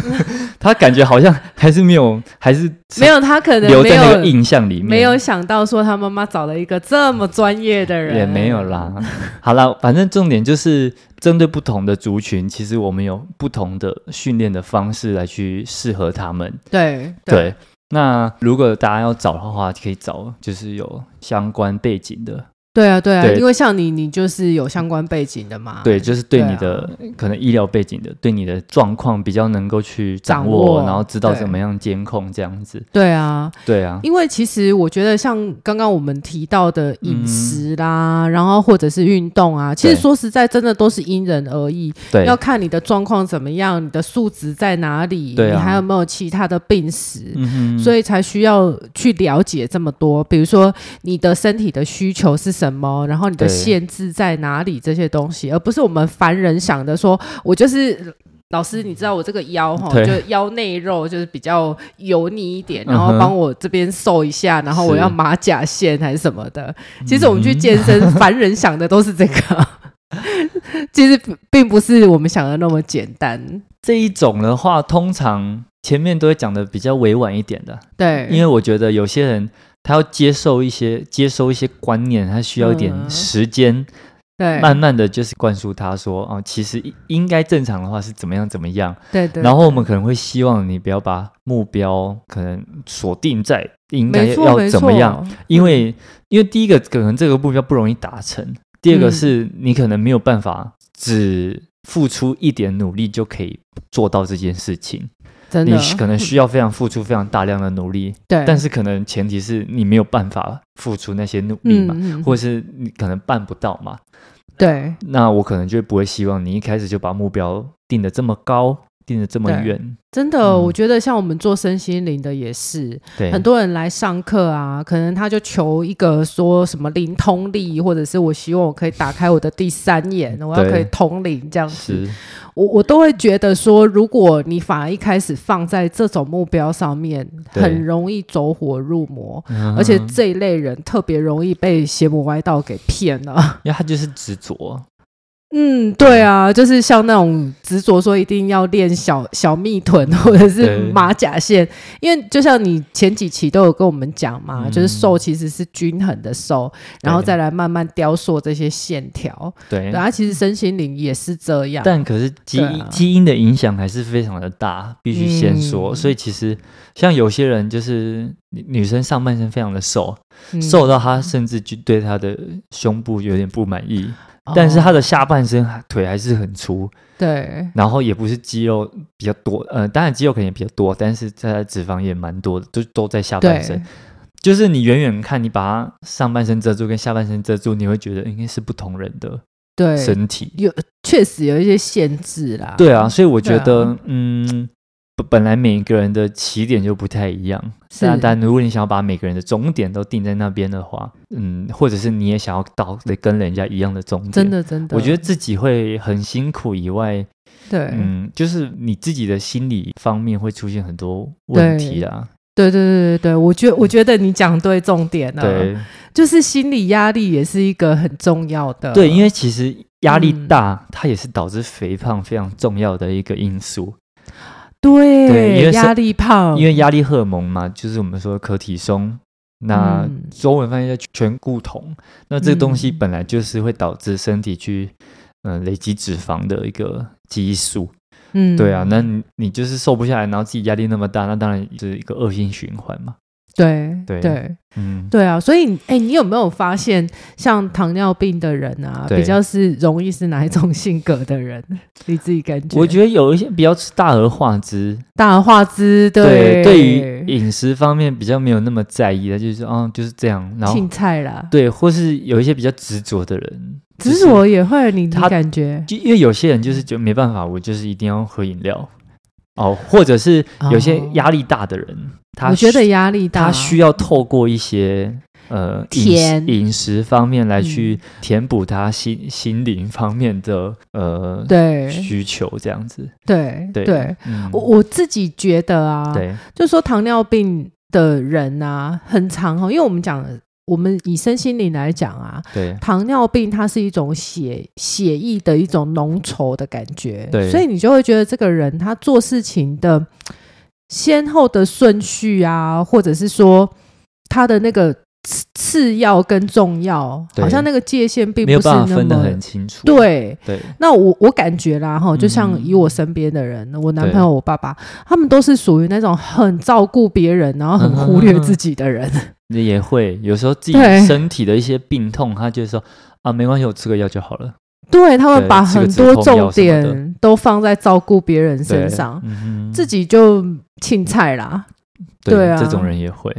<laughs> 他感觉好像还是没有，还是没有，他可能留在那个印象里面，没有想到说他妈妈找了一个这么专业的人，也没有啦。好了，反正重点就是针对不同的族群，其实我们有不同的训练的方式来去适合他们。对对。那如果大家要找的话，可以找就是有相关背景的。对啊，对啊，对，因为像你，你就是有相关背景的嘛。对，就是对你的、啊、可能医疗背景的，对你的状况比较能够去掌握，掌握，然后知道怎么样监控这样子。对啊，对啊。因为其实我觉得，像刚刚我们提到的饮食啦，嗯、然后或者是运动啊，其实说实在，真的都是因人而异。对，要看你的状况怎么样，你的数值在哪里，对啊、你还有没有其他的病史，嗯、所以才需要去了解这么多。比如说，你的身体的需求是。什么？然后你的限制在哪里？这些东西，而不是我们凡人想的说，我就是老师，你知道我这个腰哈，就腰内肉就是比较油腻一点，然后帮我这边瘦一下，然后我要马甲线还是什么的。其实我们去健身，嗯、凡人想的都是这个，<laughs> 其实并不是我们想的那么简单。这一种的话，通常前面都会讲的比较委婉一点的，对，因为我觉得有些人。他要接受一些、接收一些观念，他需要一点时间，嗯、对，慢慢的就是灌输他说，哦，其实应该正常的话是怎么样怎么样，对，对对。然后我们可能会希望你不要把目标可能锁定在应该要怎么样，因为、嗯、因为第一个可能这个目标不容易达成，第二个是你可能没有办法只付出一点努力就可以做到这件事情。你可能需要非常付出非常大量的努力，<laughs> 对，但是可能前提是你没有办法付出那些努力嘛，嗯、或者是你可能办不到嘛，对，那我可能就不会希望你一开始就把目标定的这么高。定的这么远，真的，嗯，我觉得像我们做身心灵的也是，对，很多人来上课啊，可能他就求一个说什么灵通力，或者是我希望我可以打开我的第三眼，我要可以通灵这样子。我我都会觉得说，如果你反而一开始放在这种目标上面，很容易走火入魔，而且这一类人特别容易被邪魔歪道给骗了，<laughs> 因为他就是执着。嗯，对啊，就是像那种执着说一定要练小小蜜臀或者是马甲线，因为就像你前几期都有跟我们讲嘛，嗯、就是瘦其实是均衡的瘦，然后再来慢慢雕塑这些线条。对，然后其实身心灵也是这样。但可是基因、啊、基因的影响还是非常的大，必须先说。嗯、所以其实像有些人就是女生上半身非常的瘦，嗯、瘦到她甚至就对她的胸部有点不满意。但是她的下半身腿还是很粗，对，然后也不是肌肉比较多，呃，当然肌肉肯定也比较多，但是她的脂肪也蛮多的，都都在下半身。就是你远远看，你把她上半身遮住跟下半身遮住，你会觉得应该是不同人的对身体，有确实有一些限制啦。对啊，所以我觉得，啊、嗯。本来每个人的起点就不太一样，是。啊，但如果你想要把每个人的终点都定在那边的话，嗯，或者是你也想要到跟人家一样的终点，真的真的，我觉得自己会很辛苦以外，对，嗯，就是你自己的心理方面会出现很多问题啊。对对对对对，我觉我觉得你讲对重点了，对，就是心理压力也是一个很重要的，对，因为其实压力大，嗯，它也是导致肥胖非常重要的一个因素。对，对，因为压力胖，因为压力荷尔蒙嘛，就是我们说可体松，那中文翻译叫醛固酮，那这个东西本来就是会导致身体去嗯、呃、累积脂肪的一个激素，嗯，对啊，那你你就是瘦不下来，然后自己压力那么大，那当然是一个恶性循环嘛。对对对，嗯，对啊，所以哎，你有没有发现，像糖尿病的人啊，比较是容易是哪一种性格的人？你自己感觉？我觉得有一些比较大而化之，大而化之，对，对于饮食方面比较没有那么在意的，就是说，哦，就是这样，然后青菜啦，对，或是有一些比较执着的人，执着也会，你的感觉，就因为有些人就是就没办法，我就是一定要喝饮料。哦，或者是有些压力大的人，哦、他我觉得压力大，他需要透过一些呃甜饮食方面来去填补他心、嗯、心灵方面的呃对需求，这样子。对对对，嗯、我我自己觉得啊，对，就说糖尿病的人啊，很长哦，因为我们讲。我们以身心灵来讲啊，对，糖尿病它是一种血血液的一种浓稠的感觉，对，所以你就会觉得这个人他做事情的先后的顺序啊，或者是说他的那个次次要跟重要，好像那个界限并不是那么分得很清楚。对对，那我我感觉啦哈，就像以我身边的人，我男朋友、我爸爸，他们都是属于那种很照顾别人，然后很忽略自己的人。也会有时候自己身体的一些病痛，他就说啊，没关系，我吃个药就好了。对，他们把很多重点都放在照顾别人身上，自己就青菜啦。对啊，这种人也会。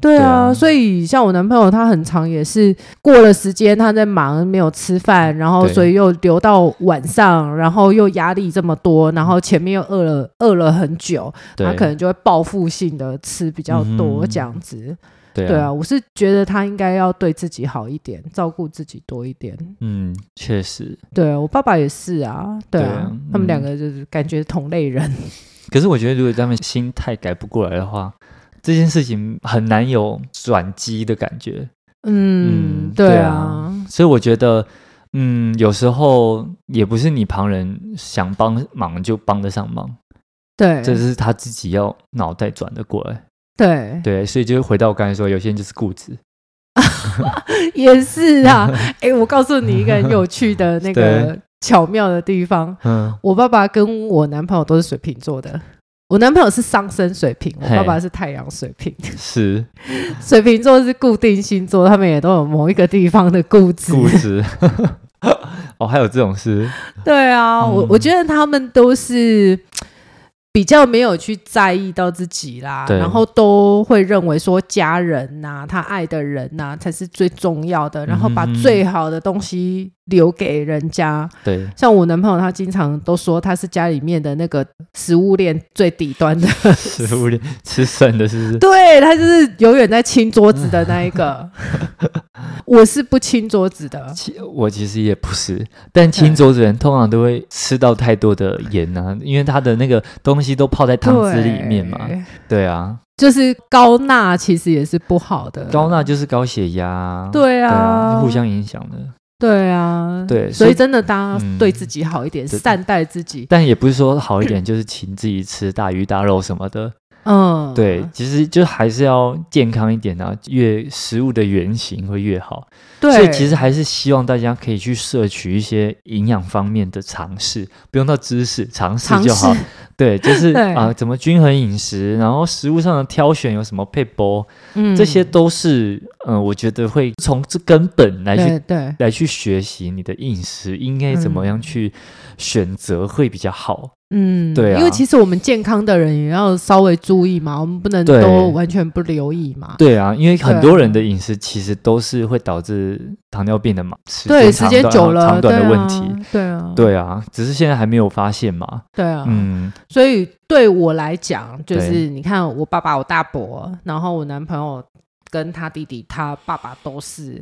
对啊，所以像我男朋友，他很长也是过了时间，他在忙，没有吃饭，然后所以又留到晚上，然后又压力这么多，然后前面又饿了饿了很久，他可能就会报复性的吃比较多这样子。对啊，我是觉得他应该要对自己好一点，照顾自己多一点。嗯，确实。对啊，我爸爸也是啊。对啊，他们两个就是感觉同类人。可是我觉得，如果他们心态改不过来的话，这件事情很难有转机的感觉。嗯，嗯，对啊，所以我觉得，嗯，有时候也不是你旁人想帮忙就帮得上忙。对，这是他自己要脑袋转得过来。对对，所以就回到我刚才说，有些人就是固执。<laughs> 也是啊，<laughs> 哎，我告诉你一个很有趣的那个 <laughs> 巧妙的地方。嗯，我爸爸跟我男朋友都是水瓶座的。我男朋友是上升水瓶，我爸爸是太阳水瓶。<laughs> 是，水瓶座是固定星座，他们也都有某一个地方的固执。固执。<laughs> 哦，还有这种事？对啊，嗯、我我觉得他们都是。比较没有去在意到自己啦，然后都会认为说家人呐，他爱的人呐才是最重要的，然后把最好的东西留给人家。对，像我男朋友，他经常都说他是家里面的那个食物链最底端的 <laughs> 食物链，吃剩的是不是？<laughs> 对，他就是永远在清桌子的那一个。<laughs> 我是不清桌子的，我其实也不是，但清桌子的人通常都会吃到太多的盐啊，因为他的那个东西都泡在汤汁里面嘛。对，对啊，就是高钠其实也是不好的，高钠就是高血压，对啊，互相影响的。对啊，对，所以真的大家对自己好一点，善待自己。但也不是说好一点就是请自己吃大鱼大肉什么的。嗯，对，其实就还是要健康一点啊，越食物的原型会越好。对，所以其实还是希望大家可以去摄取一些营养方面的尝试，不用到知识，尝试就好。对，就是啊、呃，怎么均衡饮食，然后食物上的挑选有什么配波，嗯，这些都是嗯、呃，我觉得会从这根本来去对，对。来去学习你的饮食应该怎么样去选择会比较好。嗯，对啊，因为其实我们健康的人也要稍微注意嘛，我们不能都完全不留意嘛。对啊，因为很多人的饮食其实都是会导致糖尿病的嘛，对，时间久了长短的问题。对啊，对啊，只是现在还没有发现嘛。对啊，嗯，所以对我来讲，就是你看我爸爸、我大伯，然后我男朋友跟他弟弟，他爸爸都是。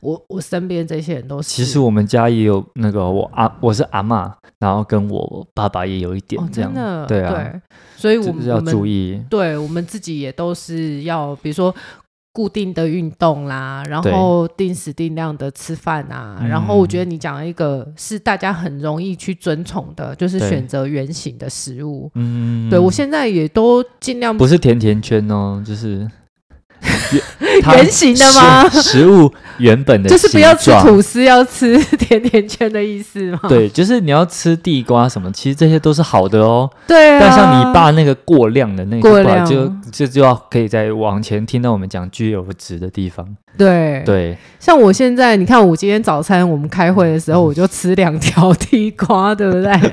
我我身边这些人都是，其实我们家也有那个我阿我是阿嬷，然后跟我爸爸也有一点这样，哦、真的对啊对，所以我们要注意，对我们自己也都是要，比如说固定的运动啦，然后定时定量的吃饭啊，然后我觉得你讲了一个是大家很容易去遵从的，就是选择圆形的食物，嗯，对我现在也都尽量不是甜甜圈哦，就是。<laughs> 圆形的吗？食物原本的就是不要吃吐司，要吃 <laughs> 甜甜圈的意思吗？对，就是你要吃地瓜什么，其实这些都是好的哦。对啊，但像你爸那个过量的那个量，就就就要可以再往前听到我们讲具有值的地方。对对，像我现在，你看我今天早餐我们开会的时候，我就吃两条地瓜，对不对？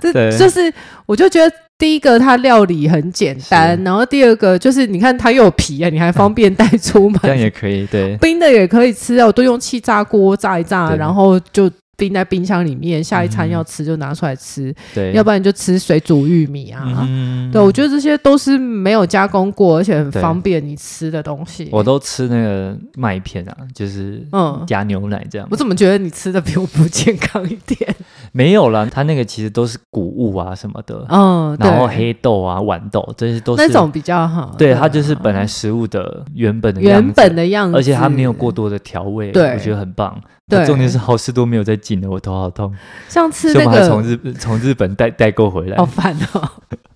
<laughs> 这就是我就觉得。第一个，它料理很简单，然后第二个就是，你看它又有皮啊，你还方便带出门，这样也可以，对，冰的也可以吃啊，我都用气炸锅炸一炸，然后就。冰在冰箱里面，下一餐要吃就拿出来吃。对，要不然你就吃水煮玉米啊。嗯，对，我觉得这些都是没有加工过，而且很方便你吃的东西。我都吃那个麦片啊，就是嗯，加牛奶这样。我怎么觉得你吃的比我不健康一点？<laughs> 没有啦，它那个其实都是谷物啊什么的。嗯，然后黑豆啊、豌豆这些都是那种比较好。对，它就是本来食物的原本的原本的样子，而且它没有过多的调味，对，我觉得很棒。对，重点是好事多没有再进了，我头好痛。像吃那个，还从日从日本代代购回来，好烦哦。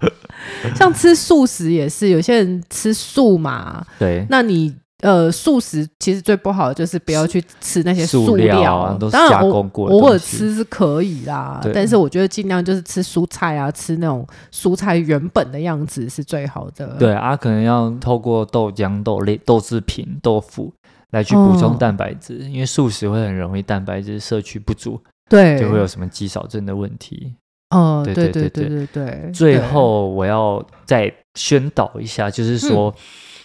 <laughs> 像吃素食也是，有些人吃素嘛，对，那你呃，素食其实最不好的就是不要去吃那些塑料，塑料啊，都是加工过的。偶尔吃是可以啦，但是我觉得尽量就是吃蔬菜啊，吃那种蔬菜原本的样子是最好的。对啊，可能要透过豆浆、豆类、豆制品、豆腐来去补充蛋白质，嗯，因为素食会很容易蛋白质摄取不足，对，就会有什么肌少症的问题。哦，对对对对对对。最后我要再宣导一下，就是说。嗯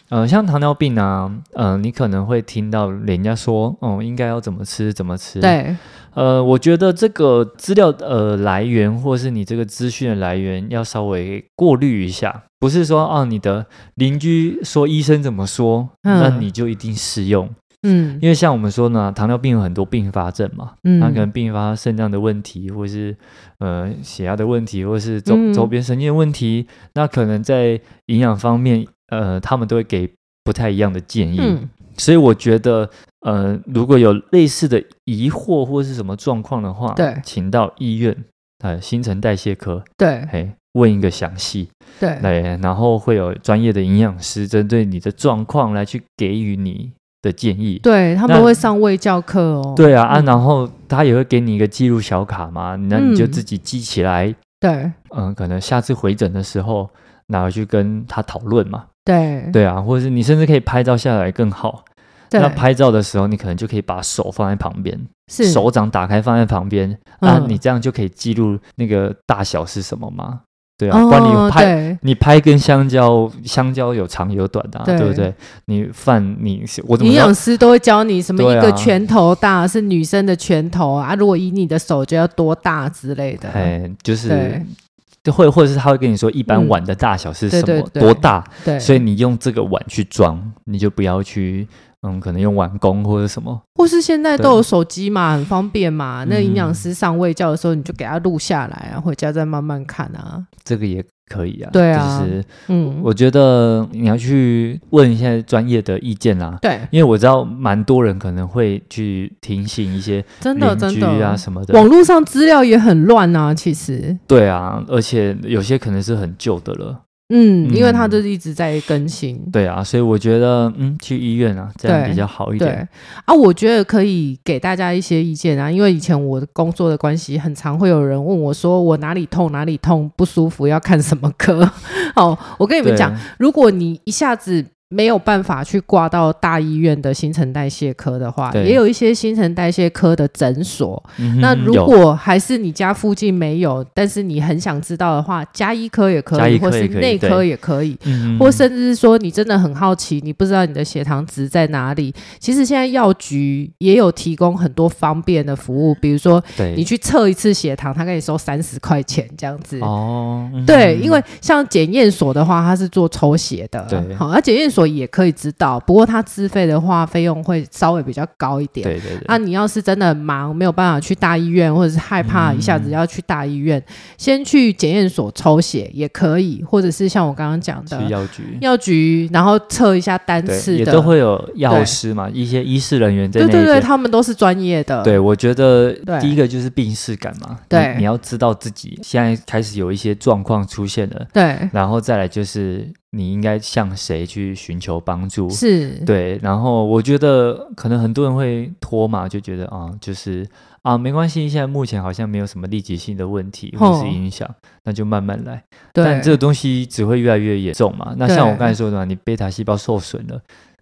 呃，像糖尿病啊，呃，你可能会听到人家说，哦、嗯，应该要怎么吃，怎么吃。对，呃，我觉得这个资料呃来源，或是你这个资讯的来源，要稍微过滤一下，不是说哦、啊，你的邻居说医生怎么说，嗯、那你就一定适用。嗯，因为像我们说呢，糖尿病有很多并发症嘛，嗯，它可能并发肾脏的问题，或是呃血压的问题，或是周周边神经的问题，嗯、那可能在营养方面。呃，他们都会给不太一样的建议，嗯、所以我觉得，呃，如果有类似的疑惑或是什么状况的话，对，请到医院，呃，新陈代谢科，对，嘿，问一个详细，对，对，然后会有专业的营养师针对你的状况来去给予你的建议，对，他们会上卫教课哦，对啊，啊，然后他也会给你一个记录小卡嘛，那你就自己记起来，嗯、对，嗯、呃，可能下次回诊的时候拿回去跟他讨论嘛。对对啊，或者是你甚至可以拍照下来更好。那拍照的时候，你可能就可以把手放在旁边，是。手掌打开放在旁边，啊、你这样就可以记录那个大小是什么吗？对啊，关、哦、你拍你拍根香蕉，香蕉有长有短的、啊，对。不对？你饭你我怎么营养师都会教你什么一个拳头大是女生的拳头啊，啊如果以你的手就要多大之类的，哎，就是。就会，或者是他会跟你说，一般碗的大小是什么，多大？对，所以你用这个碗去装，你就不要去，嗯，可能用碗工或者什么，或是现在都有手机嘛，很方便嘛。那营养师上位教的时候，你就给他录下来啊，回家再慢慢看啊。这个也。可以啊，对啊，就是，嗯，我觉得你要去问一下专业的意见啦，对，因为我知道蛮多人可能会去提醒一些真的真的啊什么的，网络上资料也很乱啊，其实，对啊，而且有些可能是很旧的了。嗯，因为他就是一直在更新，嗯。对啊，所以我觉得，嗯，去医院啊，这样比较好一点。对，对啊，我觉得可以给大家一些意见啊，因为以前我的工作的关系，很常会有人问我说，我哪里痛哪里痛不舒服，要看什么科？<laughs> 哦，我跟你们讲，如果你一下子。没有办法去挂到大医院的新陈代谢科的话，也有一些新陈代谢科的诊所。嗯、那如果还是你家附近没有，但是你很想知道的话，加医科也可以，或是内科也可以，或甚至是说你真的很好奇，你不知道你的血糖值在哪里。其实现在药局也有提供很多方便的服务，比如说你去测一次血糖，他给你收三十块钱这样子。哦，嗯、对，因为像检验所的话，它是做抽血的，对，好，而检验所。也可以知道，不过他自费的话，费用会稍微比较高一点。对对对。那、啊、你要是真的很忙，没有办法去大医院，或者是害怕一下子要去大医院，嗯、先去检验所抽血也可以，或者是像我刚刚讲的，药局，药局，然后测一下单次的，也都会有药师嘛，一些医师人员在。对对对，他们都是专业的。对，我觉得第一个就是病视感嘛，对，你，你要知道自己现在开始有一些状况出现了，对，然后再来就是。你应该向谁去寻求帮助？是对，然后我觉得可能很多人会拖嘛，就觉得啊，就是啊，没关系，现在目前好像没有什么立即性的问题或是影响，那就慢慢来。但这个东西只会越来越严重嘛。那像我刚才说的嘛，你贝塔细胞受损了。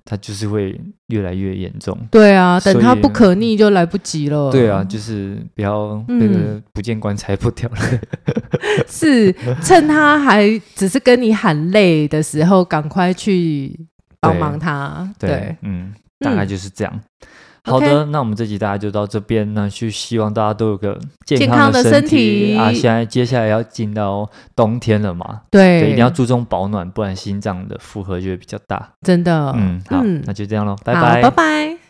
它就是会越来越严重，对啊，等它不可逆就来不及了。<laughs> 对啊，就是不要那个不见棺材不掉泪，<laughs> 嗯、是趁他还只是跟你喊累的时候，赶快去帮忙他。对，对对嗯，大概就是这样。嗯好的那我们这集大家就到这边呢，去希望大家都有个健康的身体，啊。现在接下来要进到冬天了嘛，对，对，一定要注重保暖，不然心脏的负荷就会比较大。真的，嗯，好，嗯，那就这样喽，拜拜，拜拜。